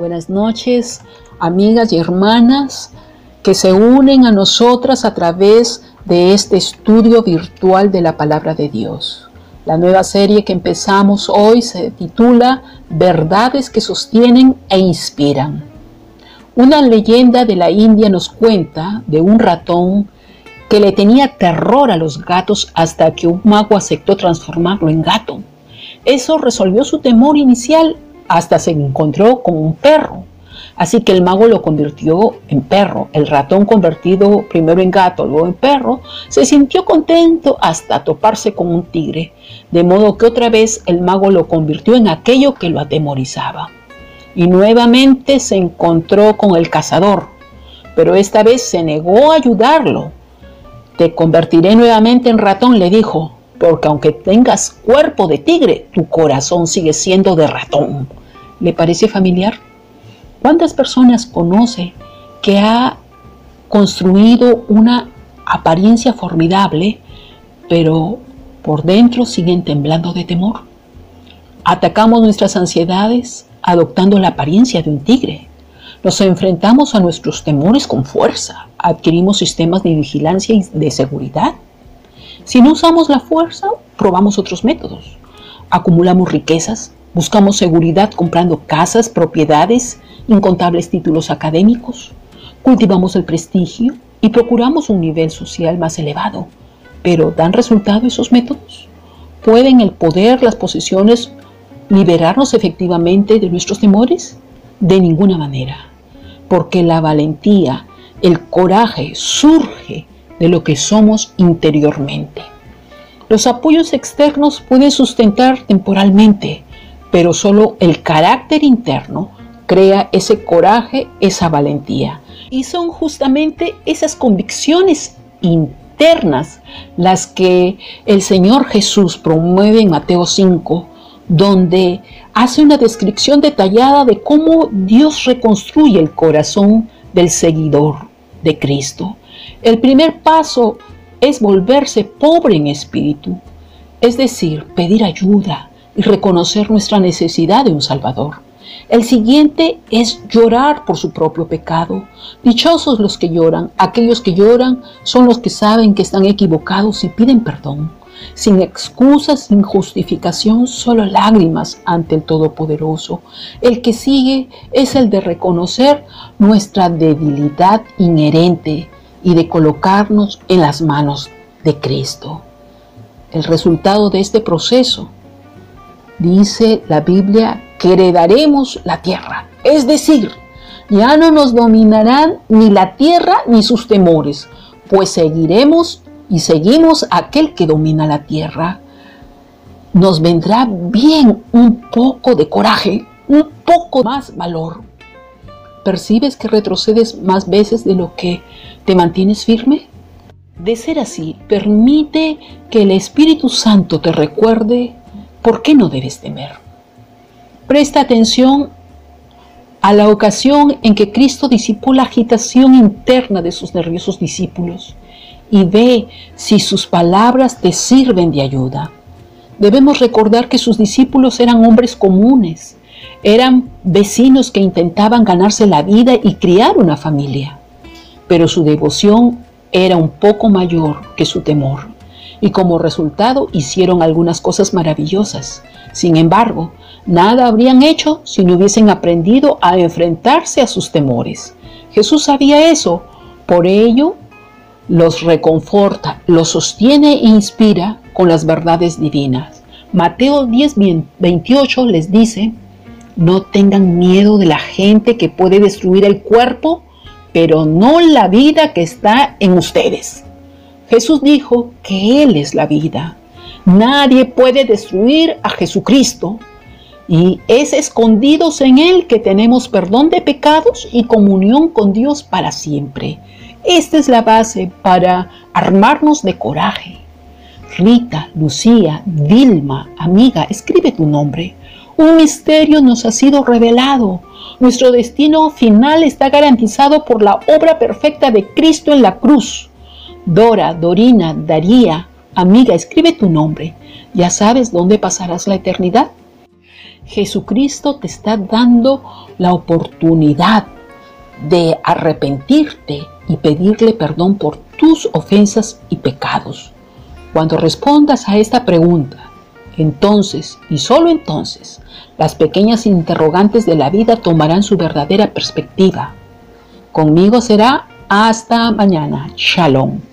Buenas noches, amigas y hermanas que se unen a nosotras a través de este estudio virtual de la palabra de Dios. La nueva serie que empezamos hoy se titula Verdades que sostienen e inspiran. Una leyenda de la India nos cuenta de un ratón que le tenía terror a los gatos hasta que un mago aceptó transformarlo en gato. Eso resolvió su temor inicial hasta se encontró con un perro. Así que el mago lo convirtió en perro. El ratón convertido primero en gato, luego en perro, se sintió contento hasta toparse con un tigre. De modo que otra vez el mago lo convirtió en aquello que lo atemorizaba. Y nuevamente se encontró con el cazador, pero esta vez se negó a ayudarlo. Te convertiré nuevamente en ratón, le dijo, porque aunque tengas cuerpo de tigre, tu corazón sigue siendo de ratón. ¿Le parece familiar? ¿Cuántas personas conoce que ha construido una apariencia formidable, pero por dentro siguen temblando de temor? Atacamos nuestras ansiedades adoptando la apariencia de un tigre. Nos enfrentamos a nuestros temores con fuerza. Adquirimos sistemas de vigilancia y de seguridad. Si no usamos la fuerza, probamos otros métodos. Acumulamos riquezas, buscamos seguridad comprando casas, propiedades, incontables títulos académicos, cultivamos el prestigio y procuramos un nivel social más elevado. Pero ¿dan resultado esos métodos? ¿Pueden el poder, las posiciones liberarnos efectivamente de nuestros temores? De ninguna manera, porque la valentía, el coraje surge de lo que somos interiormente. Los apoyos externos pueden sustentar temporalmente, pero solo el carácter interno crea ese coraje, esa valentía. Y son justamente esas convicciones internas las que el Señor Jesús promueve en Mateo 5, donde hace una descripción detallada de cómo Dios reconstruye el corazón del seguidor de Cristo. El primer paso es volverse pobre en espíritu, es decir, pedir ayuda y reconocer nuestra necesidad de un Salvador. El siguiente es llorar por su propio pecado. Dichosos los que lloran. Aquellos que lloran son los que saben que están equivocados y piden perdón. Sin excusas, sin justificación, solo lágrimas ante el Todopoderoso. El que sigue es el de reconocer nuestra debilidad inherente y de colocarnos en las manos de Cristo. El resultado de este proceso, dice la Biblia, que heredaremos la tierra. Es decir, ya no nos dominarán ni la tierra ni sus temores, pues seguiremos y seguimos aquel que domina la tierra. Nos vendrá bien un poco de coraje, un poco más valor. ¿Percibes que retrocedes más veces de lo que te mantienes firme? De ser así, permite que el Espíritu Santo te recuerde por qué no debes temer. Presta atención a la ocasión en que Cristo disipó la agitación interna de sus nerviosos discípulos y ve si sus palabras te sirven de ayuda. Debemos recordar que sus discípulos eran hombres comunes, eran vecinos que intentaban ganarse la vida y criar una familia, pero su devoción era un poco mayor que su temor y como resultado hicieron algunas cosas maravillosas. Sin embargo, Nada habrían hecho si no hubiesen aprendido a enfrentarse a sus temores. Jesús sabía eso, por ello los reconforta, los sostiene e inspira con las verdades divinas. Mateo 10, 28 les dice, no tengan miedo de la gente que puede destruir el cuerpo, pero no la vida que está en ustedes. Jesús dijo que Él es la vida. Nadie puede destruir a Jesucristo y es escondidos en Él que tenemos perdón de pecados y comunión con Dios para siempre. Esta es la base para armarnos de coraje. Rita, Lucía, Vilma, amiga, escribe tu nombre. Un misterio nos ha sido revelado. Nuestro destino final está garantizado por la obra perfecta de Cristo en la cruz. Dora, Dorina, Daría, amiga, escribe tu nombre. ¿Ya sabes dónde pasarás la eternidad? Jesucristo te está dando la oportunidad de arrepentirte y pedirle perdón por tus ofensas y pecados. Cuando respondas a esta pregunta, entonces y solo entonces, las pequeñas interrogantes de la vida tomarán su verdadera perspectiva. Conmigo será hasta mañana. Shalom.